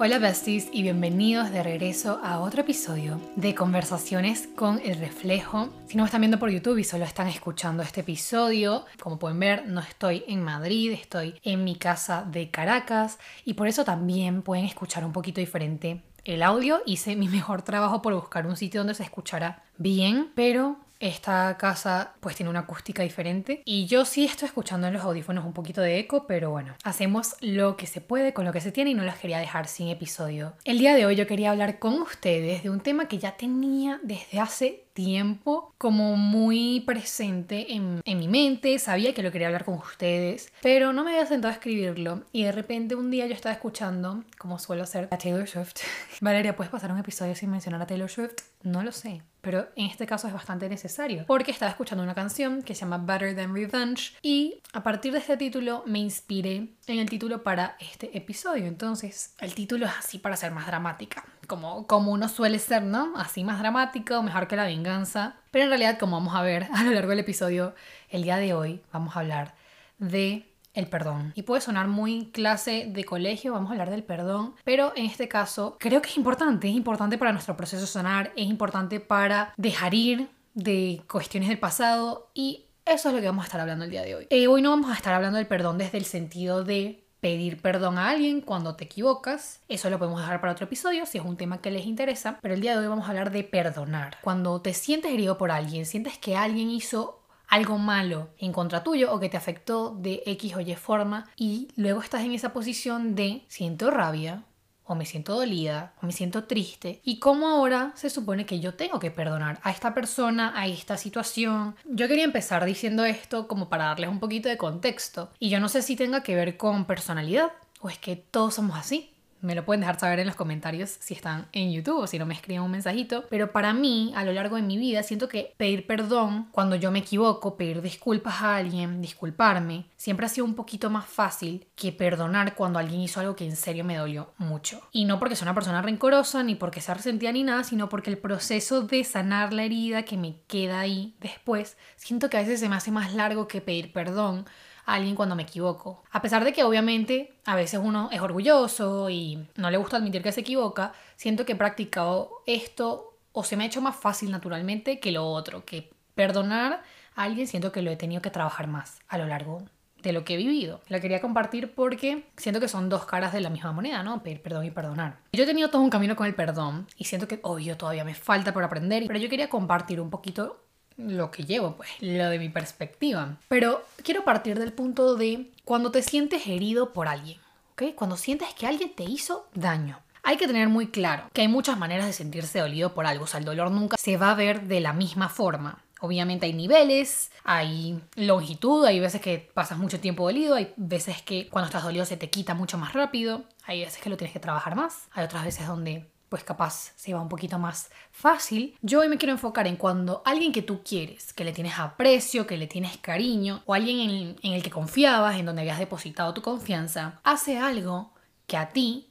Hola besties y bienvenidos de regreso a otro episodio de Conversaciones con el Reflejo. Si no me están viendo por YouTube y solo están escuchando este episodio, como pueden ver, no estoy en Madrid, estoy en mi casa de Caracas y por eso también pueden escuchar un poquito diferente el audio. Hice mi mejor trabajo por buscar un sitio donde se escuchara bien, pero esta casa pues tiene una acústica diferente y yo sí estoy escuchando en los audífonos un poquito de eco, pero bueno, hacemos lo que se puede con lo que se tiene y no las quería dejar sin episodio. El día de hoy yo quería hablar con ustedes de un tema que ya tenía desde hace tiempo como muy presente en, en, mi mente, sabía que lo quería hablar con ustedes, pero no me había sentado a escribirlo y de repente un día yo estaba escuchando, como suelo hacer, a Taylor Swift. Valeria, ¿puedes pasar un episodio sin mencionar a Taylor Swift? No lo sé, pero en este caso es bastante necesario porque estaba escuchando una canción que se llama Better Than Revenge y a partir de este título me inspiré en el título para este episodio. Entonces, el título es así para ser más dramática, como, como uno suele ser, ¿no? Así más dramático, mejor que la Pero en realidad, como vamos a ver a lo largo del episodio, el día de hoy vamos a hablar de el perdón. Y puede sonar muy clase de colegio, vamos a hablar del perdón, pero en este caso creo que es importante, es importante para nuestro proceso de sanar, es importante para dejar ir de cuestiones del pasado y eso es lo que vamos a estar hablando el día de hoy. Eh, hoy no vamos a estar hablando del perdón desde el sentido de pedir perdón a alguien cuando te equivocas. Eso lo podemos dejar para otro episodio si es un tema que les interesa. Pero el día de hoy vamos a hablar de perdonar. Cuando te sientes herido por alguien, sientes que alguien hizo algo malo en contra tuyo o que te afectó de X o Y forma y luego estás en esa posición de siento rabia, o me siento dolida, o me siento triste, y cómo ahora se supone que yo tengo que perdonar a esta persona, a esta situación. Yo quería empezar diciendo esto como para darles un poquito de contexto, y yo no sé si tenga que ver con personalidad, o es que todos somos así. Me lo pueden dejar saber en los comentarios si están en YouTube o si no me escriben un mensajito. Pero para mí, a lo largo de mi vida, siento que pedir perdón cuando yo me equivoco, pedir disculpas a alguien, disculparme, siempre ha sido un poquito más fácil que perdonar cuando alguien hizo algo que en serio me dolió mucho. Y no porque sea una persona rencorosa, ni porque sea resentida ni nada, sino porque el proceso de sanar la herida que me queda ahí después, siento que a veces se me hace más largo que pedir perdón alguien cuando me equivoco. A pesar de que obviamente a veces uno es orgulloso y no le gusta admitir que se equivoca, siento que he practicado esto o se me ha hecho más fácil naturalmente que lo otro, que perdonar a alguien siento que lo he tenido que trabajar más a lo largo de lo que he vivido. La quería compartir porque siento que son dos caras de la misma moneda, ¿no? Pedir perdón y perdonar. Yo he tenido todo un camino con el perdón y siento que, obvio, todavía me falta por aprender, pero yo quería compartir un poquito lo que llevo, pues, lo de mi perspectiva. Pero quiero partir del punto de cuando te sientes herido por alguien, ¿ok? Cuando sientes que alguien te hizo daño. Hay que tener muy claro que hay muchas maneras de sentirse dolido por algo, o sea, el dolor nunca se va a ver de la misma forma. Obviamente hay niveles, hay longitud, hay veces que pasas mucho tiempo dolido, hay veces que cuando estás dolido se te quita mucho más rápido, hay veces que lo tienes que trabajar más, hay otras veces donde pues capaz se va un poquito más fácil. Yo hoy me quiero enfocar en cuando alguien que tú quieres, que le tienes aprecio, que le tienes cariño, o alguien en, en el que confiabas, en donde habías depositado tu confianza, hace algo que a ti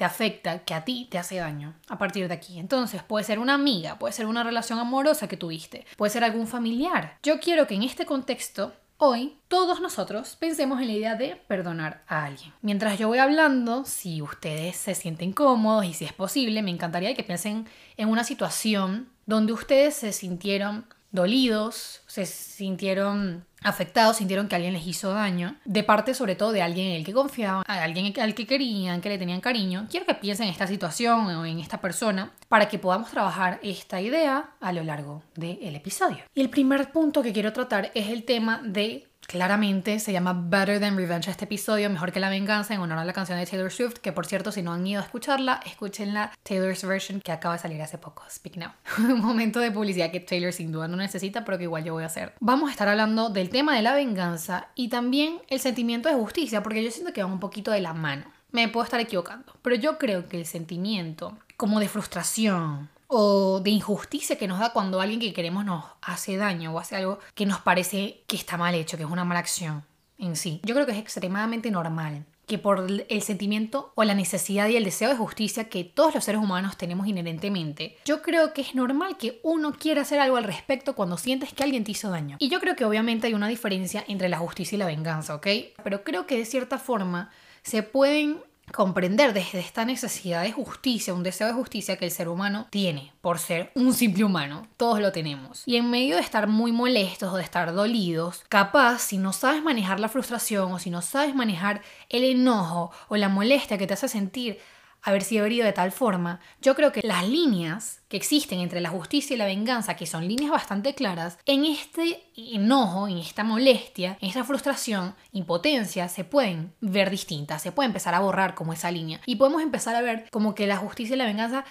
te afecta, que a ti te hace daño a partir de aquí. Entonces puede ser una amiga, puede ser una relación amorosa que tuviste, puede ser algún familiar. Yo quiero que en este contexto Hoy todos nosotros pensemos en la idea de perdonar a alguien. Mientras yo voy hablando, si ustedes se sienten cómodos y si es posible, me encantaría que piensen en una situación donde ustedes se sintieron dolidos, se sintieron afectados, sintieron que alguien les hizo daño, de parte sobre todo de alguien en el que confiaban, a alguien al que querían, que le tenían cariño. Quiero que piensen en esta situación o en esta persona para que podamos trabajar esta idea a lo largo del episodio. Y el primer punto que quiero tratar es el tema de Claramente se llama Better Than Revenge este episodio, mejor que la venganza, en honor a la canción de Taylor Swift, que por cierto, si no han ido a escucharla, escuchen la Taylor's version que acaba de salir hace poco. Speak now. Un momento de publicidad que Taylor sin duda no necesita, pero que igual yo voy a hacer. Vamos a estar hablando del tema de la venganza y también el sentimiento de justicia, porque yo siento que van un poquito de la mano. Me puedo estar equivocando, pero yo creo que el sentimiento como de frustración, o de injusticia que nos da cuando alguien que queremos nos hace daño o hace algo que nos parece que está mal hecho, que es una mala acción en sí. Yo creo que es extremadamente normal que por el sentimiento o la necesidad y el deseo de justicia que todos los seres humanos tenemos inherentemente, yo creo que es normal que uno quiera hacer algo al respecto cuando sientes que alguien te hizo daño. Y yo creo que obviamente hay una diferencia entre la justicia y la venganza, ¿ok? Pero creo que de cierta forma se pueden comprender desde esta necesidad de justicia, un deseo de justicia que el ser humano tiene por ser un simple humano. Todos lo tenemos. Y en medio de estar muy molestos o de estar dolidos, capaz si no sabes manejar la frustración o si no sabes manejar el enojo o la molestia que te hace sentir haber sido herido de tal forma, yo creo que las líneas que existen entre la justicia y la venganza, que son líneas bastante claras, en este enojo, en esta molestia, en esta frustración, impotencia, se pueden ver distintas, se puede empezar a borrar como esa línea. Y podemos empezar a ver como que la justicia y la venganza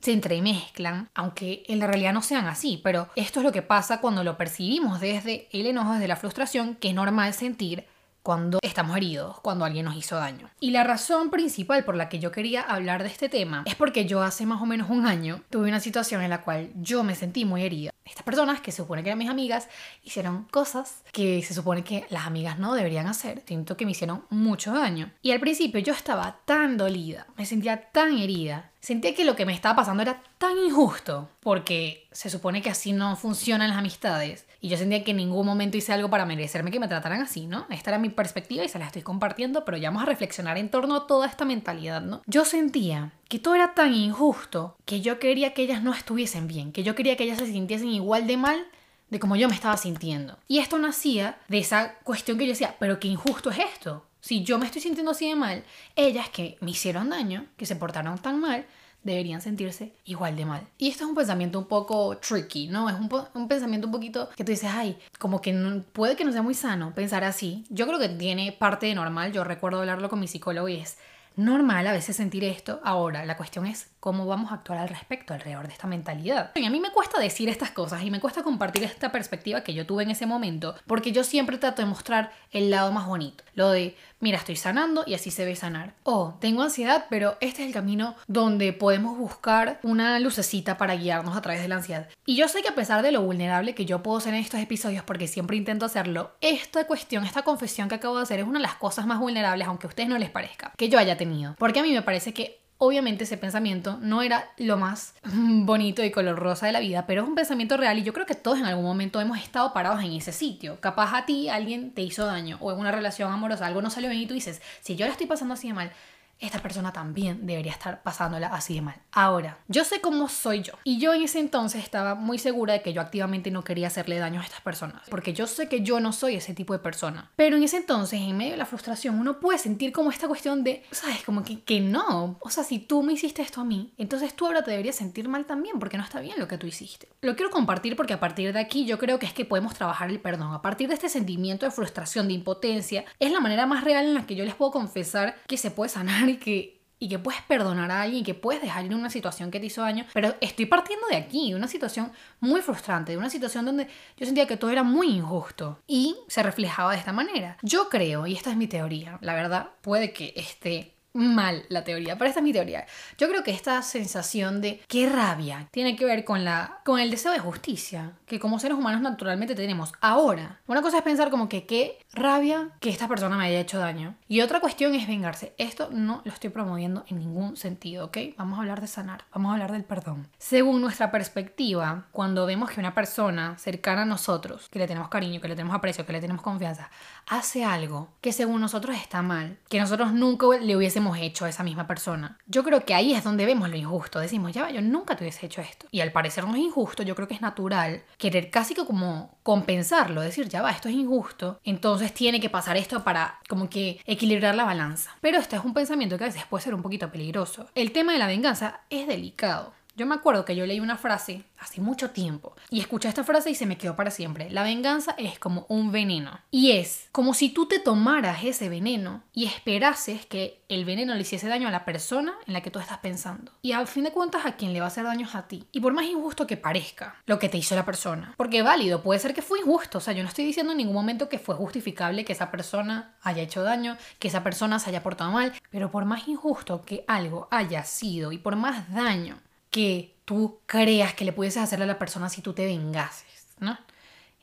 se entremezclan, aunque en la realidad no sean así, pero esto es lo que pasa cuando lo percibimos desde el enojo, desde la frustración, que es normal sentir cuando estamos heridos, cuando alguien nos hizo daño. Y la razón principal por la que yo quería hablar de este tema es porque yo hace más o menos un año tuve una situación en la cual yo me sentí muy herida. Estas personas, que se supone que eran mis amigas, hicieron cosas que se supone que las amigas no deberían hacer. Siento que me hicieron mucho daño. Y al principio yo estaba tan dolida, me sentía tan herida, sentía que lo que me estaba pasando era tan injusto, porque se supone que así no funcionan las amistades. Y yo sentía que en ningún momento hice algo para merecerme que me trataran así, ¿no? Esta era mi perspectiva y se la estoy compartiendo, pero ya vamos a reflexionar en torno a toda esta mentalidad, ¿no? Yo sentía que todo era tan injusto que yo quería que ellas no estuviesen bien, que yo quería que ellas se sintiesen igual de mal de como yo me estaba sintiendo. Y esto nacía de esa cuestión que yo decía, pero qué injusto es esto. Si yo me estoy sintiendo así de mal, ellas que me hicieron daño, que se portaron tan mal, deberían sentirse igual de mal. Y esto es un pensamiento un poco tricky, ¿no? Es un, pensamiento un poquito que tú dices, ay, como que puede que no sea muy sano pensar así. Yo creo que tiene parte de normal. Yo recuerdo hablarlo con mi psicólogo y es normal a veces sentir esto. Ahora, la cuestión es cómo vamos a actuar al respecto alrededor de esta mentalidad. A mí me cuesta decir estas cosas y me cuesta compartir esta perspectiva que yo tuve en ese momento, porque yo siempre trato de mostrar el lado más bonito, lo de, mira, estoy sanando y así se ve sanar. O tengo ansiedad, pero este es el camino donde podemos buscar una lucecita para guiarnos a través de la ansiedad. Y yo sé que a pesar de lo vulnerable que yo puedo ser en estos episodios, porque siempre intento hacerlo, esta cuestión, esta confesión que acabo de hacer es una de las cosas más vulnerables, aunque a ustedes no les parezca, que yo haya tenido. Porque a mí me parece que Obviamente ese pensamiento no era lo más bonito y color rosa de la vida, pero es un pensamiento real y yo creo que todos en algún momento hemos estado parados en ese sitio. Capaz a ti alguien te hizo daño o en una relación amorosa algo no salió bien y tú dices, si yo la estoy pasando así de mal, esta persona también debería estar pasándola así de mal. Ahora, yo sé cómo soy yo. Y yo en ese entonces estaba muy segura de que yo activamente no quería hacerle daño a estas personas. Porque yo sé que yo no soy ese tipo de persona. Pero en ese entonces, en medio de la frustración, uno puede sentir como esta cuestión de, ¿sabes? Como que, que no. O sea, si tú me hiciste esto a mí, entonces tú ahora te deberías sentir mal también porque no está bien lo que tú hiciste. Lo quiero compartir porque a partir de aquí yo creo que es que podemos trabajar el perdón. A partir de este sentimiento de frustración, de impotencia, es la manera más real en la que yo les puedo confesar que se puede sanar y que, y que puedes perdonar a alguien y que puedes dejar en una situación que te hizo daño. Pero estoy partiendo de aquí, de una situación muy frustrante, de una situación donde yo sentía que todo era muy injusto y se reflejaba de esta manera. Yo creo, y esta es mi teoría, la verdad puede que esté mal la teoría, pero esta es mi teoría. Yo creo que esta sensación de qué rabia tiene que ver con, la, con el deseo de justicia que como seres humanos naturalmente tenemos. Ahora, una cosa es pensar como que qué rabia que esta persona me haya hecho daño. Y otra cuestión es vengarse. Esto no lo estoy promoviendo en ningún sentido, ¿ok? Vamos a hablar de sanar, vamos a hablar del perdón. Según nuestra perspectiva, cuando vemos que una persona cercana a nosotros, que le tenemos cariño, que le tenemos aprecio, que le tenemos confianza, hace algo que según nosotros está mal, que nosotros nunca le hubiésemos hecho a esa misma persona, yo creo que ahí es donde vemos lo injusto. Decimos, ya va, yo nunca te hubiese hecho esto. Y al parecer no es injusto, yo creo que es natural querer casi que como compensarlo, decir, ya va, esto es injusto, entonces tiene que pasar esto para como que equilibrar la balanza. Pero este es un pensamiento que a veces puede ser un poquito peligroso. El tema de la venganza es delicado. Yo me acuerdo que yo leí una frase hace mucho tiempo y escuché esta frase y se me quedó para siempre. La venganza es como un veneno y es como si tú te tomaras ese veneno y esperases que el veneno le hiciese daño a la persona en la que tú estás pensando. Y al fin de cuentas a quien le va a hacer daño es a ti. Y por más injusto que parezca lo que te hizo la persona, porque válido, puede ser que fue injusto, o sea, yo no estoy diciendo en ningún momento que fue justificable que esa persona haya hecho daño, que esa persona se haya portado mal, pero por más injusto que algo haya sido y por más daño que tú creas que le pudieses hacerle a la persona si tú te vengases, ¿no?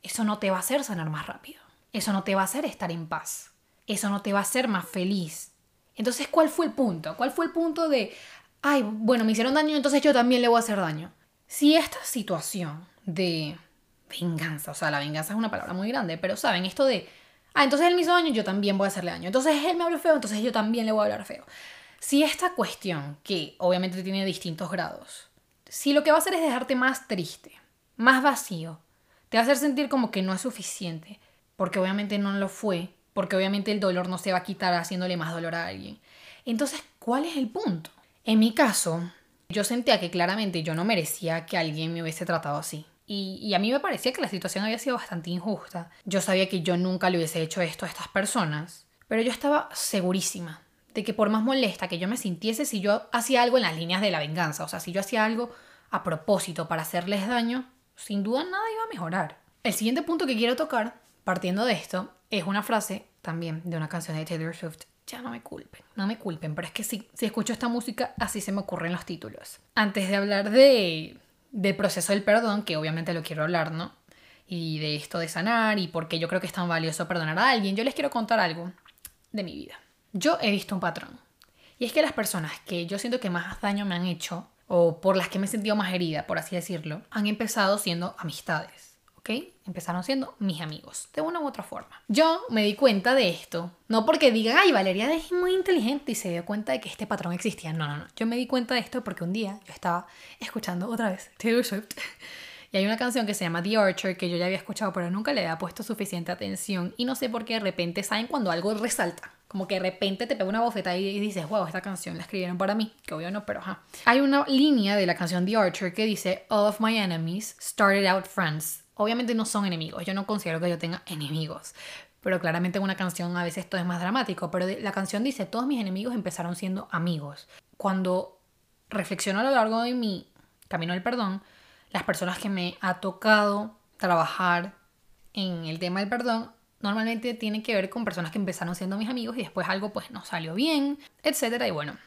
Eso no te va a hacer sanar más rápido. Eso no te va a hacer estar en paz. Eso no te va a hacer más feliz. Entonces, ¿cuál fue el punto? ¿Cuál fue el punto de, ay, bueno, me hicieron daño, entonces yo también le voy a hacer daño? Si esta situación de venganza, o sea, la venganza es una palabra muy grande, pero saben, esto de, ah, entonces él me hizo daño, yo también voy a hacerle daño. Entonces él me habló feo, entonces yo también le voy a hablar feo. Si esta cuestión, que obviamente tiene distintos grados, si lo que va a hacer es dejarte más triste, más vacío, te va a hacer sentir como que no es suficiente, porque obviamente no lo fue, porque obviamente el dolor no se va a quitar haciéndole más dolor a alguien. Entonces, ¿cuál es el punto? En mi caso, yo sentía que claramente yo no merecía que alguien me hubiese tratado así. Y, a mí me parecía que la situación había sido bastante injusta. Yo sabía que yo nunca le hubiese hecho esto a estas personas, pero yo estaba segurísima de que por más molesta que yo me sintiese si yo hacía algo en las líneas de la venganza, o sea, si yo hacía algo a propósito para hacerles daño, sin duda nada iba a mejorar. El siguiente punto que quiero tocar, partiendo de esto, es una frase también de una canción de Taylor Swift. Ya no me culpen, no me culpen, pero es que si, si escucho esta música, así se me ocurren los títulos. Antes de hablar de, del proceso del perdón, que obviamente lo quiero hablar, ¿no? Y de esto de sanar y por qué yo creo que es tan valioso perdonar a alguien, yo les quiero contar algo de mi vida. Yo he visto un patrón. Y es que las personas que yo siento que más daño me han hecho o por las que me he sentido más herida, por así decirlo, han empezado siendo amistades, ¿ok? Empezaron siendo mis amigos, de una u otra forma. Yo me di cuenta de esto, no porque digan, ay, Valeria es muy inteligente y se dio cuenta de que este patrón existía, no, no, no. Yo me di cuenta de esto porque un día yo estaba escuchando otra vez Taylor Swift. Y hay una canción que se llama The Archer que yo ya había escuchado, pero nunca le había puesto suficiente atención. Y no sé por qué de repente saben cuando algo resalta. Como que de repente te pega una bofeta y dices, wow, esta canción la escribieron para mí. Que obvio no, pero ajá. Hay una línea de la canción The Archer que dice, All of my enemies started out friends. Obviamente no son enemigos. Yo no considero que yo tenga enemigos. Pero claramente en una canción a veces todo es más dramático. Pero la canción dice, todos mis enemigos empezaron siendo amigos. Cuando reflexiono a lo largo de mi camino del perdón, las personas que me ha tocado trabajar en el tema del perdón normalmente tiene que ver con personas que empezaron siendo mis amigos y después algo pues no salió bien, etcétera, y bueno,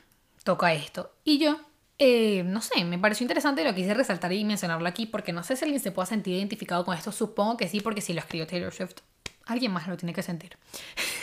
toca esto. Y yo, eh, no sé, me pareció interesante lo quise resaltar y mencionarlo aquí porque no sé si alguien se pueda sentir identificado con esto, supongo que sí, porque si lo escribió Taylor Swift, alguien más lo tiene que sentir.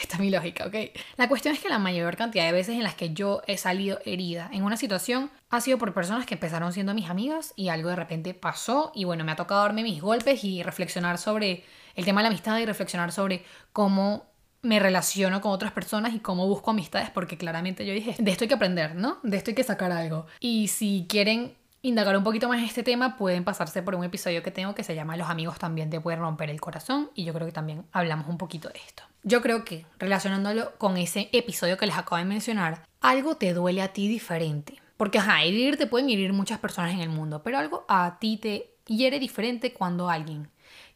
Esta es mi lógica, ¿ok? La cuestión es que la mayor cantidad de veces en las que yo he salido herida en una situación ha sido por personas que empezaron siendo mis amigas y algo de repente pasó y bueno, me ha tocado darme mis golpes y reflexionar sobre el tema de la amistad y reflexionar sobre cómo me relaciono con otras personas y cómo busco amistades, porque claramente yo dije, de esto hay que aprender, ¿no? De esto hay que sacar algo. Y si quieren indagar un poquito más este tema, pueden pasarse por un episodio que tengo que se llama Los amigos también te pueden romper el corazón y yo creo que también hablamos un poquito de esto. Yo creo que relacionándolo con ese episodio que les acabo de mencionar, algo te duele a ti diferente. Porque, ajá, herir te pueden herir muchas personas en el mundo, pero algo a ti te hiere diferente cuando alguien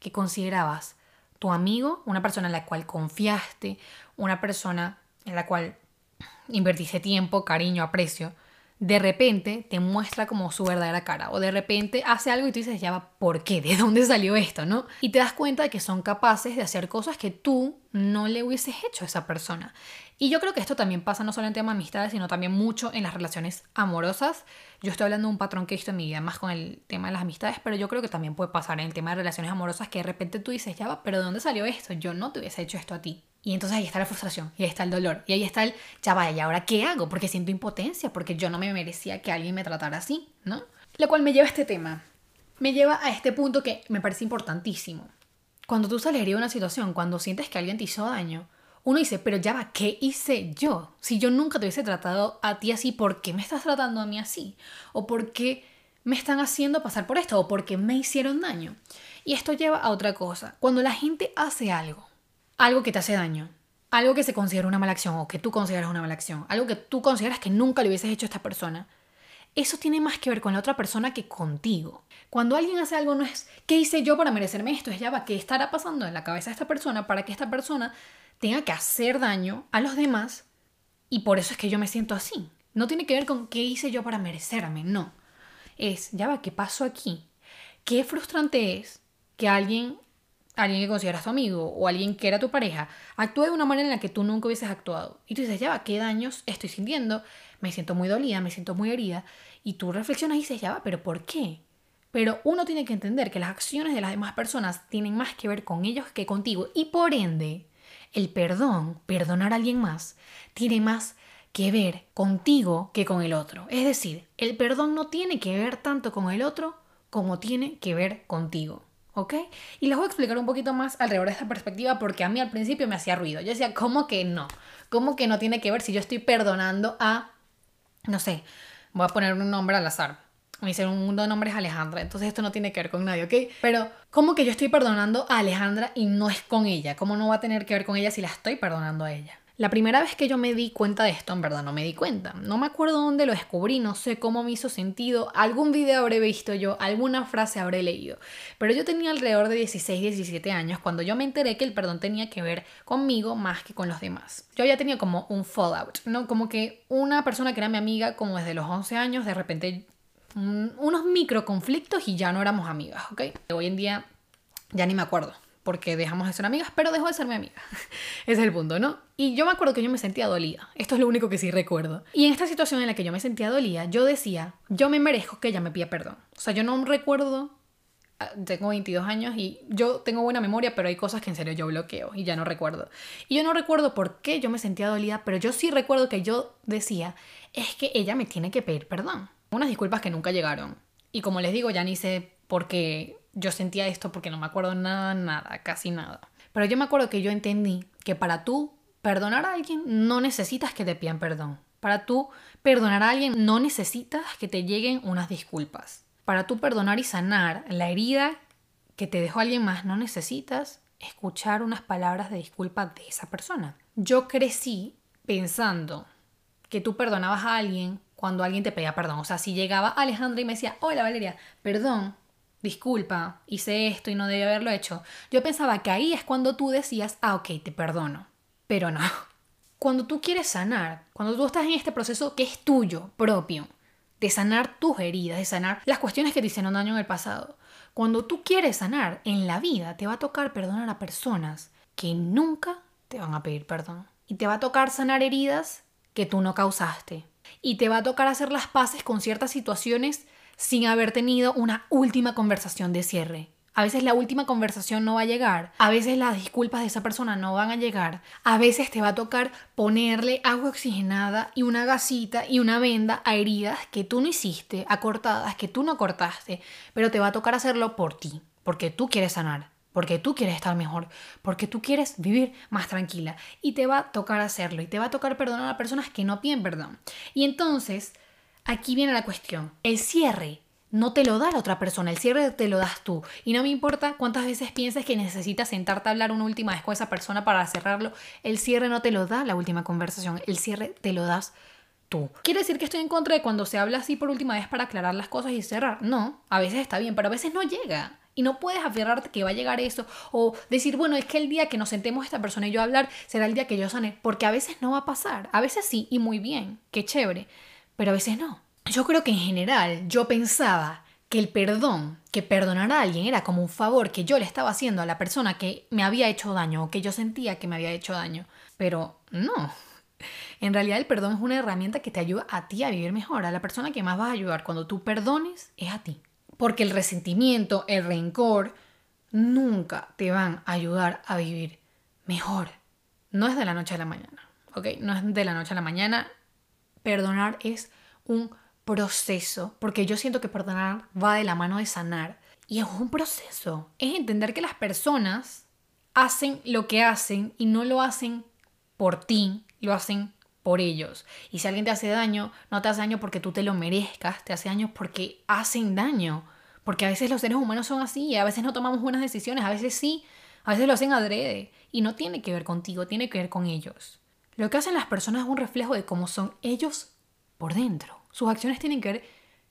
que considerabas tu amigo, una persona en la cual confiaste, una persona en la cual invertiste tiempo, cariño, aprecio, de repente te muestra como su verdadera cara o de repente hace algo y tú dices, ya ¿por qué? ¿De dónde salió esto? ¿no? Y te das cuenta de que son capaces de hacer cosas que tú no le hubieses hecho a esa persona. Y yo creo que esto también pasa no solo en tema de amistades, sino también mucho en las relaciones amorosas. Yo estoy hablando de un patrón que he visto en mi vida más con el tema de las amistades, pero yo creo que también puede pasar en el tema de relaciones amorosas que de repente tú dices, ya va, pero ¿de dónde salió esto? Yo no te hubiese hecho esto a ti. Y entonces ahí está la frustración, y ahí está el dolor, y ahí está el, ya ¿y ahora qué hago? Porque siento impotencia, porque yo no me merecía que alguien me tratara así, ¿no? Lo cual me lleva a este tema, me lleva a este punto que me parece importantísimo. Cuando tú sales de una situación, cuando sientes que alguien te hizo daño, uno dice, pero ya va, ¿qué hice yo? Si yo nunca te hubiese tratado a ti así, ¿por qué me estás tratando a mí así? ¿O por qué me están haciendo pasar por esto? ¿O por qué me hicieron daño? Y esto lleva a otra cosa. Cuando la gente hace algo, algo que te hace daño, algo que se considera una mala acción o que tú consideras una mala acción, algo que tú consideras que nunca le hubieses hecho a esta persona, eso tiene más que ver con la otra persona que contigo. Cuando alguien hace algo no es ¿qué hice yo para merecerme esto? Es ya va, ¿qué estará pasando en la cabeza de esta persona para que esta persona tenga que hacer daño a los demás? Y por eso es que yo me siento así. No tiene que ver con qué hice yo para merecerme, no. Es, ya va, ¿qué pasó aquí? Qué frustrante es que alguien alguien que consideras tu amigo o alguien que era tu pareja actúe de una manera en la que tú nunca hubieses actuado. Y tú dices, ya va, ¿qué daños estoy sintiendo? Me siento muy dolida, me siento muy herida. Y tú reflexionas y dices, ya va, pero ¿por qué? Pero uno tiene que entender que las acciones de las demás personas tienen más que ver con ellos que contigo. Y por ende, el perdón, perdonar a alguien más, tiene más que ver contigo que con el otro. Es decir, el perdón no tiene que ver tanto con el otro como tiene que ver contigo. ¿ok? Y les voy a explicar un poquito más alrededor de esta perspectiva porque a mí al principio me hacía ruido. Yo decía, ¿cómo que no? ¿Cómo que no tiene que ver si yo estoy perdonando a, no sé, voy a poner un nombre al azar. Me dice un mundo de nombres Alejandra, entonces esto no tiene que ver con nadie, ¿ok? Pero, ¿cómo que yo estoy perdonando a Alejandra y no es con ella? ¿Cómo no va a tener que ver con ella si la estoy perdonando a ella? La primera vez que yo me di cuenta de esto, en verdad no me di cuenta. No me acuerdo dónde lo descubrí, no sé cómo me hizo sentido. Algún video habré visto yo, alguna frase habré leído. Pero yo tenía alrededor de 16, 17 años cuando yo me enteré que el perdón tenía que ver conmigo más que con los demás. Yo ya tenía como un fallout, ¿no? Como que una persona que era mi amiga como desde los 11 años, de repente unos micro conflictos y ya no éramos amigas, ¿ok? Hoy en día ya ni me acuerdo porque dejamos de ser amigas, pero dejó de ser mi amiga. Ese es el punto, ¿no? Y yo me acuerdo que yo me sentía dolida. Esto es lo único que sí recuerdo. Y en esta situación en la que yo me sentía dolida, yo decía, yo me merezco que ella me pida perdón. O sea, yo no recuerdo, ah, tengo 22 años y yo tengo buena memoria, pero hay cosas que en serio yo bloqueo y ya no recuerdo. Y yo no recuerdo por qué yo me sentía dolida, pero yo sí recuerdo que yo decía, es que ella me tiene que pedir perdón. Unas disculpas que nunca llegaron. Y como les digo, ya ni sé por qué yo sentía esto porque no me acuerdo nada, nada, casi nada. Pero yo me acuerdo que yo entendí que para tú perdonar a alguien no necesitas que te pidan perdón. Para tú perdonar a alguien no necesitas que te lleguen unas disculpas. Para tú perdonar y sanar la herida que te dejó alguien más no necesitas escuchar unas palabras de disculpa de esa persona. Yo crecí pensando que tú perdonabas a alguien cuando alguien te pedía perdón. O sea, si llegaba Alejandra y me decía, hola Valeria, perdón, disculpa, hice esto y no debía haberlo hecho, yo pensaba que ahí es cuando tú decías, ah, ok, te perdono. Pero no. Cuando tú quieres sanar, cuando tú estás en este proceso que es tuyo, propio, de sanar tus heridas, de sanar las cuestiones que te hicieron daño en el pasado, cuando tú quieres sanar en la vida, te va a tocar perdonar a personas que nunca te van a pedir perdón. Y te va a tocar sanar heridas que tú no causaste. Y te va a tocar hacer las paces con ciertas situaciones sin haber tenido una última conversación de cierre. A veces la última conversación no va a llegar, a veces las disculpas de esa persona no van a llegar, a veces te va a tocar ponerle agua oxigenada y una gasita y una venda a heridas que tú no hiciste, a cortadas que tú no cortaste, pero te va a tocar hacerlo por ti, porque tú quieres sanar, porque tú quieres estar mejor, porque tú quieres vivir más tranquila y te va a tocar hacerlo y te va a tocar perdonar a personas que no piden perdón. Y entonces Aquí viene la cuestión. El cierre no te lo da la otra persona, el cierre te lo das tú. Y no me importa cuántas veces pienses que necesitas sentarte a hablar una última vez con esa persona para cerrarlo, el cierre no te lo da la última conversación, el cierre te lo das tú. ¿Quiere decir que estoy en contra de cuando se habla así por última vez para aclarar las cosas y cerrar? No, a veces está bien, pero a veces no llega. Y no puedes aferrarte que va a llegar eso o decir, bueno, es que el día que nos sentemos esta persona y yo a hablar será el día que yo sane, porque a veces no va a pasar. A veces sí y muy bien, qué chévere pero a veces no. Yo creo que en general yo pensaba que el perdón, que perdonar a alguien era como un favor que yo le estaba haciendo a la persona que me había hecho daño o que yo sentía que me había hecho daño. Pero no. En realidad el perdón es una herramienta que te ayuda a ti a vivir mejor. A la persona que más vas a ayudar cuando tú perdones es a ti. Porque el resentimiento, el rencor, nunca te van a ayudar a vivir mejor. No es de la noche a la mañana. ¿Ok? No es de la noche a la mañana perdonar es un proceso, porque yo siento que perdonar va de la mano de sanar. Y es un proceso. Es entender que las personas hacen lo que hacen y no lo hacen por ti, lo hacen por ellos. Y si alguien te hace daño, no te hace daño porque tú te lo merezcas, te hace daño porque hacen daño. Porque a veces los seres humanos son así a veces no tomamos buenas decisiones, a veces sí, a veces lo hacen adrede. Y no tiene que ver contigo, tiene que ver con ellos. Lo que hacen las personas es un reflejo de cómo son ellos por dentro. Sus acciones tienen que ver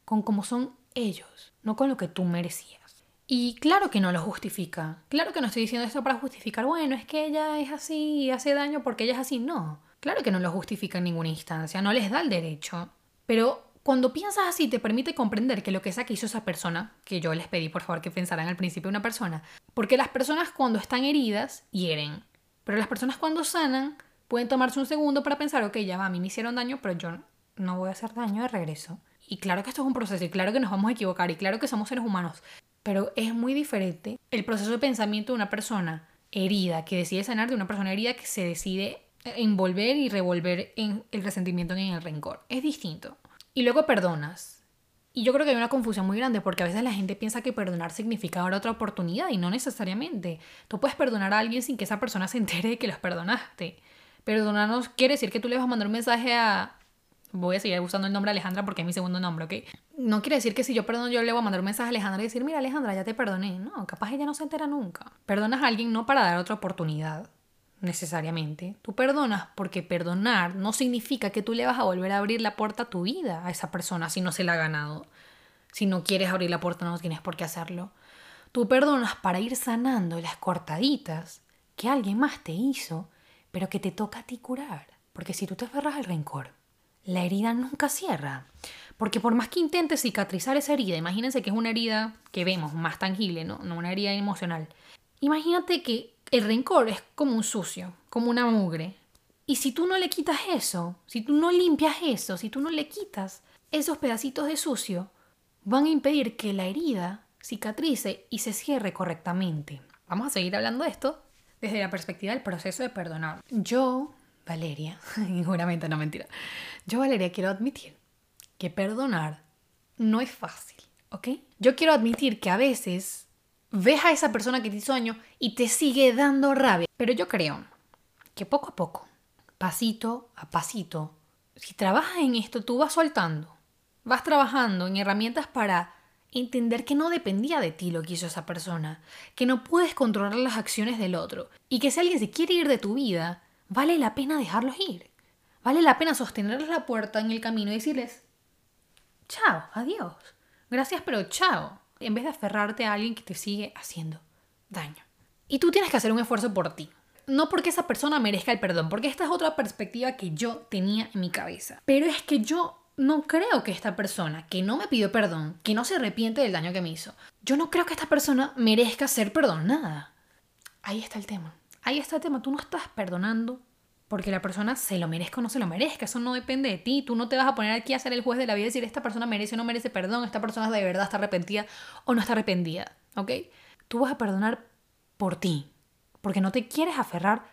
con cómo son ellos, no con lo que tú merecías. Y claro que no lo justifica. Claro que no estoy diciendo esto para justificar, bueno, es que ella es así y hace daño porque ella es así. No. Claro que no lo justifica en ninguna instancia, no les da el derecho. Pero cuando piensas así te permite comprender que lo que sea que hizo esa persona, que yo les pedí por favor que pensaran al principio una persona, porque las personas cuando están heridas hieren, pero las personas cuando sanan pueden tomarse un segundo para pensar, ok, ya va, a mí me hicieron daño, pero yo no voy a hacer daño de regreso. Y claro que esto es un proceso, y claro que nos vamos a equivocar, y claro que somos seres humanos, pero es muy diferente el proceso de pensamiento de una persona herida, que decide sanar, de una persona herida que se decide envolver y revolver en el resentimiento y en el rencor. Es distinto. Y luego perdonas. Y yo creo que hay una confusión muy grande porque a veces la gente piensa que perdonar significa dar otra oportunidad y no necesariamente. Tú puedes perdonar a alguien sin que esa persona se entere de que los perdonaste. Perdonar no quiere decir que tú le vas a mandar un mensaje a... Voy a seguir usando el nombre Alejandra porque es mi segundo nombre, ¿ok? No quiere decir que si yo perdono yo le voy a mandar un mensaje a Alejandra y decir, mira Alejandra, ya te perdoné. No, capaz ella no se entera nunca. Perdonas a alguien no para dar otra oportunidad, necesariamente. Tú perdonas porque perdonar no significa que tú le vas a volver a abrir la puerta a tu vida a esa persona si no se la ha ganado. Si no quieres abrir la puerta no tienes por qué hacerlo. Tú perdonas para ir sanando las cortaditas que alguien más te hizo, pero que te toca a ti curar. Porque si tú te aferras al rencor, la herida nunca cierra. Porque por más que intentes cicatrizar esa herida, imagínense que es una herida que vemos, más tangible, ¿no? No una herida emocional. Imagínate que el rencor es como un sucio, como una mugre. Y si tú no le quitas eso, si tú no limpias eso, si tú no le quitas esos pedacitos de sucio, van a impedir que la herida cicatrice y se cierre correctamente. Vamos a seguir hablando de esto desde la perspectiva del proceso de perdonar. Yo, Valeria, seguramente no mentira, yo, Valeria, quiero admitir que perdonar no es fácil, ¿ok? Yo quiero admitir que a veces ves a esa persona que te hizo daño y te sigue dando rabia. Pero yo creo que poco a poco, pasito a pasito, si trabajas en esto, tú vas soltando. Vas trabajando en herramientas para entender que no dependía de ti lo que hizo esa persona, que no puedes controlar las acciones del otro y que si alguien se quiere ir de tu vida, vale la pena dejarlos ir. Vale la pena sostenerles la puerta en el camino y decirles, chao, adiós, gracias pero chao en vez de aferrarte a alguien que te sigue haciendo daño. Y tú tienes que hacer un esfuerzo por ti. No porque esa persona merezca el perdón, porque esta es otra perspectiva que yo tenía en mi cabeza. Pero es que yo no creo que esta persona que no me pidió perdón, que no se arrepiente del daño que me hizo, yo no creo que esta persona merezca ser perdonada. Ahí está el tema. Ahí está el tema. Tú no estás perdonando porque la persona se lo merezca o no se lo merezca. Eso no depende de ti. Tú no te vas a poner aquí a ser el juez de la vida y decir esta persona merece o no merece perdón, esta persona de verdad está arrepentida o no está arrepentida. ¿Ok? Tú vas a perdonar por ti. Porque no te quieres aferrar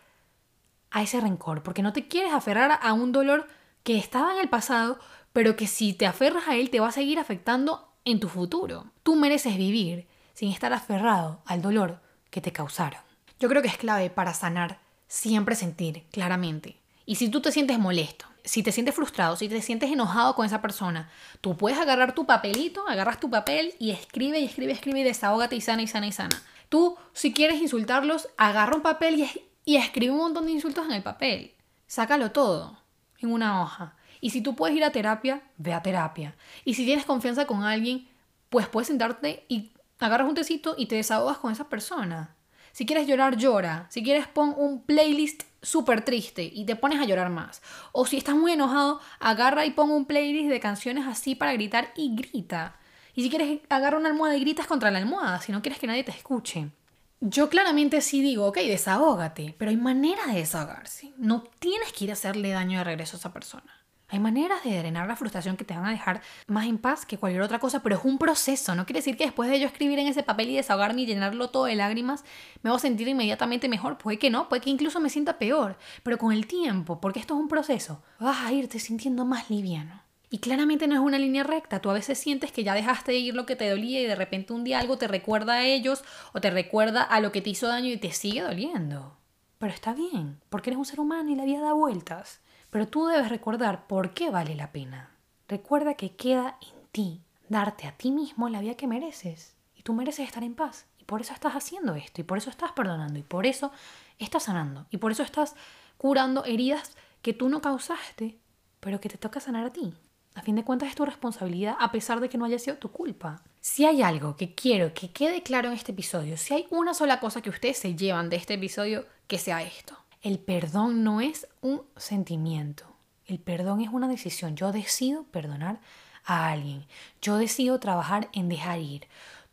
a ese rencor. Porque no te quieres aferrar a un dolor que estaba en el pasado, pero que si te aferras a él te va a seguir afectando en tu futuro. Tú mereces vivir sin estar aferrado al dolor que te causaron. Yo creo que es clave para sanar siempre sentir claramente. Y si tú te sientes molesto, si te sientes frustrado, si te sientes enojado con esa persona, tú puedes agarrar tu papelito, agarras tu papel y escribe y escribe, escribe y desahógate y sana y sana y sana. Tú, si quieres insultarlos, agarra un papel y, y escribe un montón de insultos en el papel. Sácalo todo en una hoja. Y si tú puedes ir a terapia, ve a terapia. Y si tienes confianza con alguien, pues puedes sentarte y agarras un tecito y te desahogas con esa persona. Si quieres llorar, llora. Si quieres, pon un playlist súper triste y te pones a llorar más. O si estás muy enojado, agarra y pon un playlist de canciones así para gritar y grita. Y si quieres, agarra una almohada y gritas contra la almohada, si no quieres que nadie te escuche. Yo claramente sí digo, ok, desahógate, pero hay manera de desahogarse. No tienes que ir a hacerle daño de regreso a esa persona. Hay maneras de drenar la frustración que te van a dejar más en paz que cualquier otra cosa, pero es un proceso. No quiere decir que después de yo escribir en ese papel y desahogarme y llenarlo todo de lágrimas, me voy a sentir inmediatamente mejor. Puede que no, puede que incluso me sienta peor. Pero con el tiempo, porque esto es un proceso, vas a irte sintiendo más liviano. Y claramente no es una línea recta. Tú a veces sientes que ya dejaste de ir lo que te dolía y de repente un día algo te recuerda a ellos o te recuerda a lo que te hizo daño y te sigue doliendo. Pero está bien, porque eres un ser humano y la vida da vueltas. Pero tú debes recordar por qué vale la pena. Recuerda que queda en ti darte a ti mismo la vida que mereces. Y tú mereces estar en paz. Y por eso estás haciendo esto. Y por eso estás perdonando. Y por eso estás sanando. Y por eso estás curando heridas que tú no causaste, pero que te toca sanar a ti. A fin de cuentas es tu responsabilidad a pesar de que no haya sido tu culpa. Si hay algo que quiero que quede claro en este episodio, si hay una sola cosa que ustedes se llevan de este episodio, que sea esto. El perdón no es un sentimiento. El perdón es una decisión. Yo decido perdonar a alguien. Yo decido trabajar en dejar ir.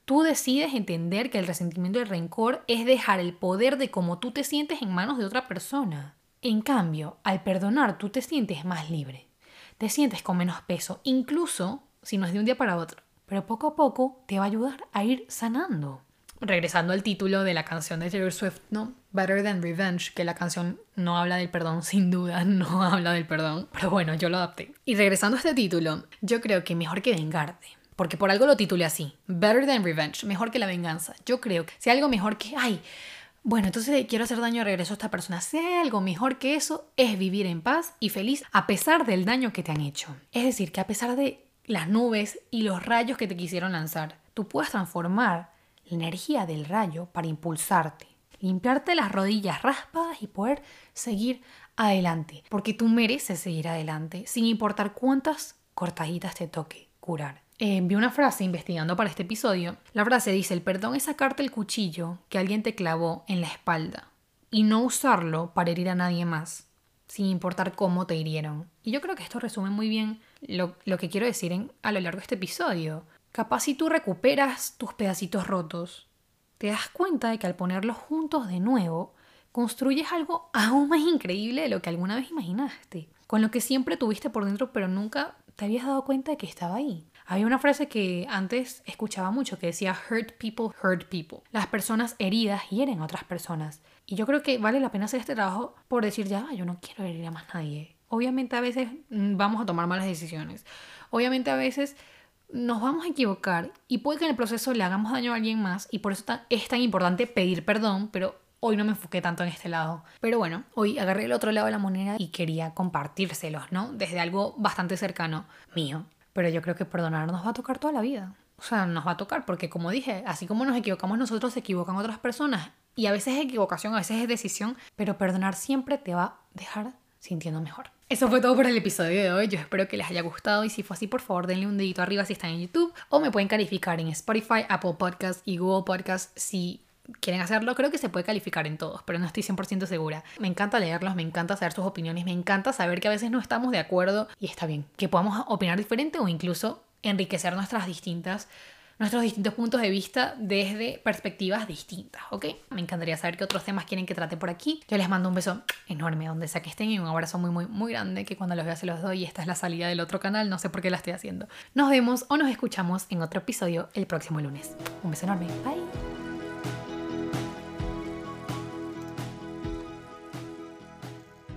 Tú decides entender que el resentimiento y el rencor es dejar el poder de cómo tú te sientes en manos de otra persona. En cambio, al perdonar tú te sientes más libre. Te sientes con menos peso, incluso si no es de un día para otro. Pero poco a poco te va a ayudar a ir sanando regresando al título de la canción de Taylor Swift, ¿no? Better Than Revenge, que la canción no habla del perdón, sin duda, no habla del perdón, pero bueno, yo lo adapté. Y regresando a este título, yo creo que mejor que vengarte, porque por algo lo titulé así, Better Than Revenge, mejor que la venganza. Yo creo que si algo mejor que, ay, bueno, entonces quiero hacer daño de regreso a esta persona. Si algo mejor que eso es vivir en paz y feliz a pesar del daño que te han hecho. Es decir, que a pesar de las nubes y los rayos que te quisieron lanzar, tú puedes transformar la energía del rayo para impulsarte, limpiarte las rodillas raspadas y poder seguir adelante, porque tú mereces seguir adelante, sin importar cuántas cortaditas te toque curar. Eh, vi una frase investigando para este episodio. La frase dice, el perdón es sacarte el cuchillo que alguien te clavó en la espalda y no usarlo para herir a nadie más, sin importar cómo te hirieron. Y yo creo que esto resume muy bien lo, que quiero decir en, a lo largo de este episodio. Capaz si tú recuperas tus pedacitos rotos, te das cuenta de que al ponerlos juntos de nuevo, construyes algo aún más increíble de lo que alguna vez imaginaste, con lo que siempre tuviste por dentro pero nunca te habías dado cuenta de que estaba ahí. Había una frase que antes escuchaba mucho que decía hurt people hurt people. Las personas heridas hieren a otras personas. Y yo creo que vale la pena hacer este trabajo por decir ya, yo no quiero herir a más nadie. Obviamente a veces mm, vamos a tomar malas decisiones. Obviamente a veces nos vamos a equivocar y puede que en el proceso le hagamos daño a alguien más y por eso es tan importante pedir perdón, pero hoy no me enfoqué tanto en este lado. Pero bueno, hoy agarré el otro lado de la moneda y quería compartírselos, ¿no? Desde algo bastante cercano mío. Pero yo creo que perdonar nos va a tocar toda la vida. O sea, nos va a tocar porque como dije, así como nos equivocamos nosotros, se equivocan otras personas. Y a veces es equivocación, a veces es decisión, pero perdonar siempre te va a dejar sintiendo mejor. Eso fue todo por el episodio de hoy. Yo espero que les haya gustado y si fue así, por favor, denle un dedito arriba si están en YouTube o me pueden calificar en Spotify, Apple Podcasts y Google Podcasts si quieren hacerlo, creo que se puede calificar en todos, pero no estoy 100% segura. Me encanta leerlos, me encanta saber sus opiniones, me encanta saber que a veces no estamos de acuerdo y está bien, que podamos opinar diferente o incluso enriquecer nuestras distintas nuestros distintos puntos de vista desde perspectivas distintas, ¿ok? Me encantaría saber qué otros temas quieren que trate por aquí. Yo les mando un beso enorme donde sea que estén y un abrazo muy, muy, muy grande que cuando los vea se los doy y esta es la salida del otro canal, no sé por qué la estoy haciendo. Nos vemos o nos escuchamos en otro episodio el próximo lunes. Un beso enorme, bye.